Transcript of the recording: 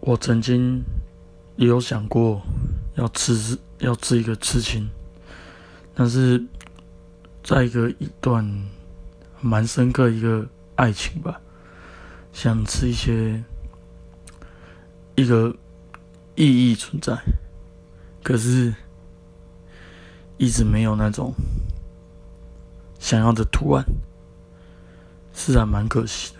我曾经也有想过要吃要吃一个刺青，但是在一个一段蛮深刻一个爱情吧，想吃一些一个意义存在，可是一直没有那种想要的图案，是还蛮可惜的。